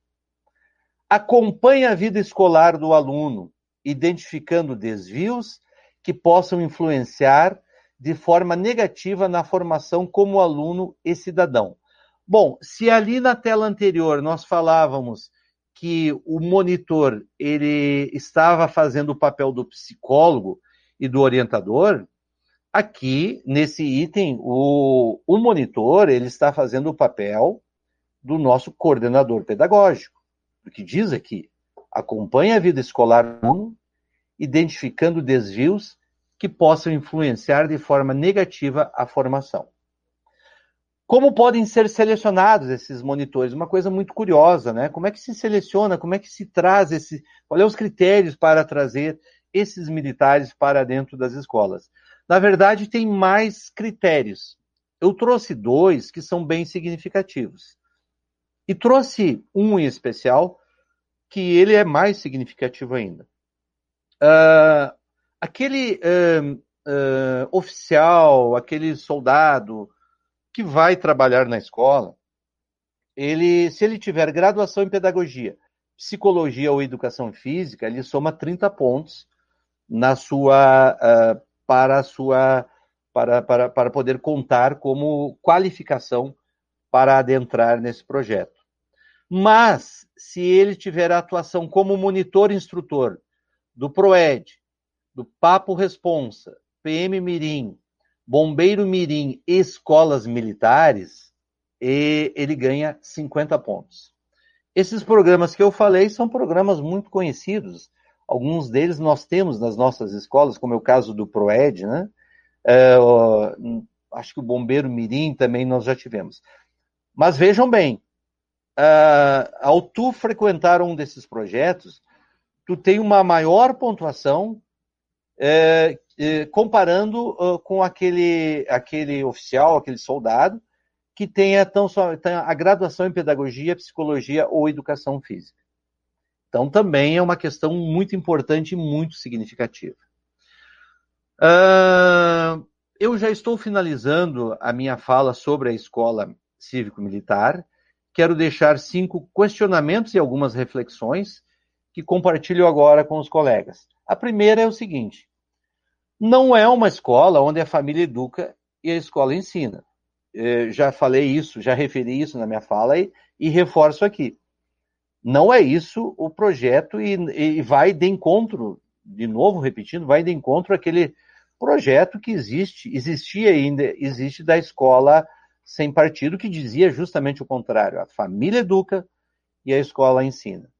acompanha a vida escolar do aluno, identificando desvios que possam influenciar de forma negativa na formação como aluno e cidadão. Bom, se ali na tela anterior nós falávamos que o monitor ele estava fazendo o papel do psicólogo e do orientador, aqui nesse item o, o monitor ele está fazendo o papel do nosso coordenador pedagógico porque diz aqui, acompanha a vida escolar identificando desvios que possam influenciar de forma negativa a formação. Como podem ser selecionados esses monitores? Uma coisa muito curiosa, né? Como é que se seleciona? Como é que se traz esse? Qual é os critérios para trazer esses militares para dentro das escolas? Na verdade, tem mais critérios. Eu trouxe dois que são bem significativos. E trouxe um em especial, que ele é mais significativo ainda. Uh, aquele uh, uh, oficial, aquele soldado que vai trabalhar na escola, ele, se ele tiver graduação em pedagogia, psicologia ou educação física, ele soma 30 pontos na sua para a sua para, para, para poder contar como qualificação para adentrar nesse projeto. Mas, se ele tiver atuação como monitor instrutor do PROED, do Papo Responsa, PM Mirim, Bombeiro Mirim e escolas militares, ele ganha 50 pontos. Esses programas que eu falei são programas muito conhecidos. Alguns deles nós temos nas nossas escolas, como é o caso do PROED, né? É, acho que o Bombeiro Mirim também nós já tivemos. Mas vejam bem, uh, ao tu frequentar um desses projetos, tu tem uma maior pontuação é, é, comparando uh, com aquele, aquele oficial, aquele soldado, que tenha tão só, tenha a graduação em pedagogia, psicologia ou educação física. Então, também é uma questão muito importante e muito significativa. Uh, eu já estou finalizando a minha fala sobre a escola cívico-militar quero deixar cinco questionamentos e algumas reflexões que compartilho agora com os colegas. A primeira é o seguinte: não é uma escola onde a família educa e a escola ensina. Eu é, já falei isso, já referi isso na minha fala e, e reforço aqui. Não é isso o projeto e, e vai de encontro, de novo repetindo, vai de encontro aquele projeto que existe, existia ainda, existe da escola sem partido que dizia justamente o contrário: a família educa e a escola ensina.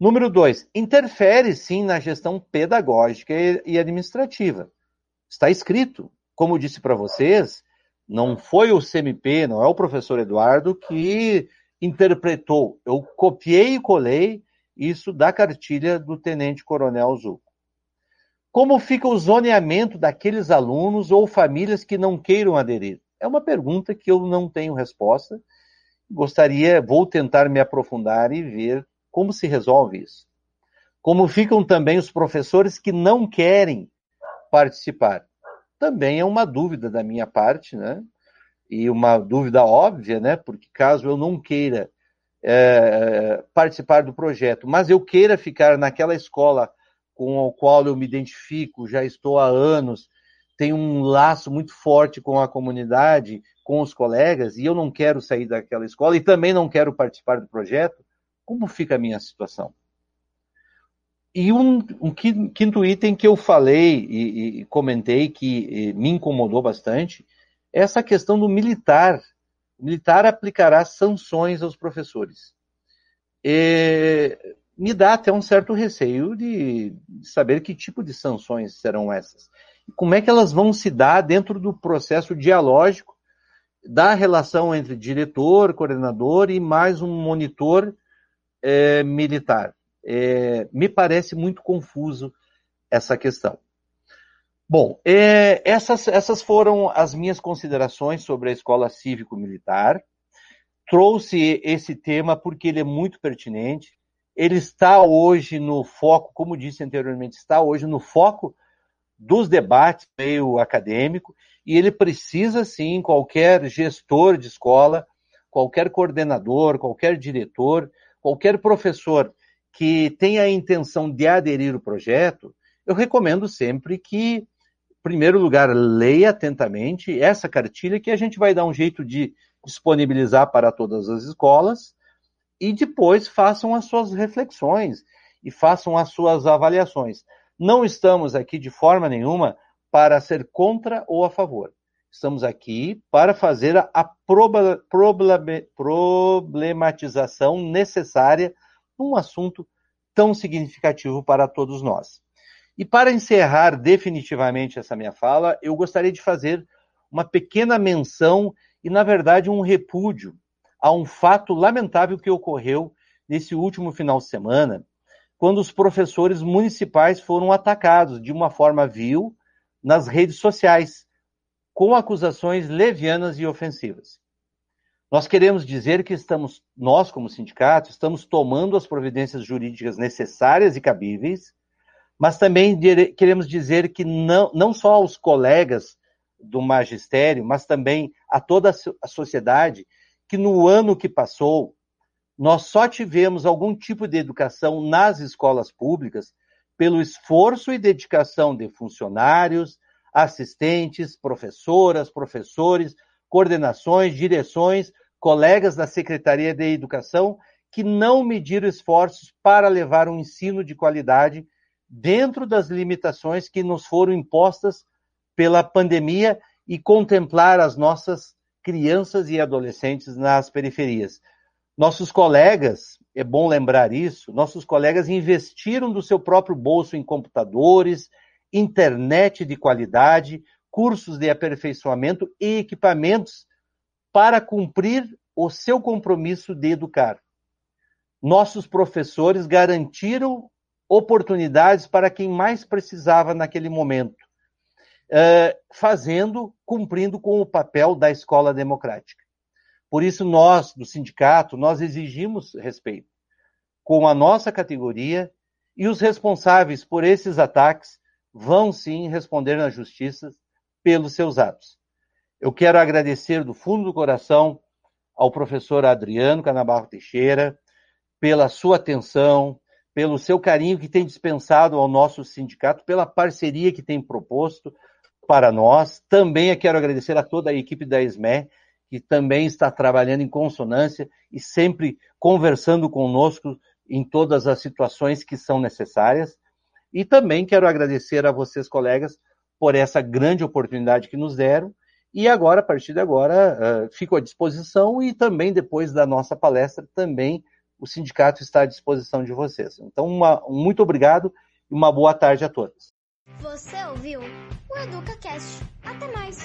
Número dois, interfere sim na gestão pedagógica e administrativa. Está escrito. Como eu disse para vocês, não foi o CMP, não é o professor Eduardo que interpretou. Eu copiei e colei isso da cartilha do Tenente Coronel Zuco. Como fica o zoneamento daqueles alunos ou famílias que não queiram aderir? É uma pergunta que eu não tenho resposta. Gostaria, vou tentar me aprofundar e ver como se resolve isso? Como ficam também os professores que não querem participar? Também é uma dúvida da minha parte, né? E uma dúvida óbvia, né? Porque caso eu não queira é, participar do projeto, mas eu queira ficar naquela escola com a qual eu me identifico, já estou há anos, tenho um laço muito forte com a comunidade, com os colegas, e eu não quero sair daquela escola e também não quero participar do projeto, como fica a minha situação? E um, um quinto item que eu falei e, e comentei que me incomodou bastante é essa questão do militar. O militar aplicará sanções aos professores. E me dá até um certo receio de, de saber que tipo de sanções serão essas. E como é que elas vão se dar dentro do processo dialógico da relação entre diretor, coordenador e mais um monitor é, militar. É, me parece muito confuso essa questão. Bom, é, essas, essas foram as minhas considerações sobre a escola cívico-militar. Trouxe esse tema porque ele é muito pertinente. Ele está hoje no foco, como disse anteriormente, está hoje no foco dos debates meio acadêmico e ele precisa sim, qualquer gestor de escola, qualquer coordenador, qualquer diretor, qualquer professor que tenha a intenção de aderir ao projeto, eu recomendo sempre que, em primeiro lugar, leia atentamente essa cartilha que a gente vai dar um jeito de disponibilizar para todas as escolas e depois façam as suas reflexões e façam as suas avaliações. Não estamos aqui de forma nenhuma para ser contra ou a favor. Estamos aqui para fazer a problematização necessária num assunto tão significativo para todos nós. E para encerrar definitivamente essa minha fala, eu gostaria de fazer uma pequena menção e, na verdade, um repúdio a um fato lamentável que ocorreu nesse último final de semana, quando os professores municipais foram atacados de uma forma vil nas redes sociais com acusações levianas e ofensivas. Nós queremos dizer que estamos, nós como sindicato, estamos tomando as providências jurídicas necessárias e cabíveis, mas também queremos dizer que não, não só aos colegas do magistério, mas também a toda a sociedade, que no ano que passou, nós só tivemos algum tipo de educação nas escolas públicas pelo esforço e dedicação de funcionários, assistentes, professoras, professores, coordenações, direções, colegas da Secretaria de Educação que não mediram esforços para levar um ensino de qualidade dentro das limitações que nos foram impostas pela pandemia e contemplar as nossas crianças e adolescentes nas periferias. Nossos colegas, é bom lembrar isso, nossos colegas investiram do seu próprio bolso em computadores, internet de qualidade, cursos de aperfeiçoamento e equipamentos para cumprir o seu compromisso de educar. Nossos professores garantiram oportunidades para quem mais precisava naquele momento, eh, fazendo, cumprindo com o papel da escola democrática. Por isso, nós, do sindicato, nós exigimos respeito com a nossa categoria e os responsáveis por esses ataques vão sim responder na justiça pelos seus atos. Eu quero agradecer do fundo do coração ao professor Adriano Canabarro Teixeira pela sua atenção, pelo seu carinho que tem dispensado ao nosso sindicato, pela parceria que tem proposto para nós. Também quero agradecer a toda a equipe da ESME, que também está trabalhando em consonância e sempre conversando conosco em todas as situações que são necessárias. E também quero agradecer a vocês, colegas, por essa grande oportunidade que nos deram. E agora, a partir de agora, uh, fico à disposição e também depois da nossa palestra, também o sindicato está à disposição de vocês. Então, uma, muito obrigado e uma boa tarde a todos. Você ouviu o EducaCast. Até mais!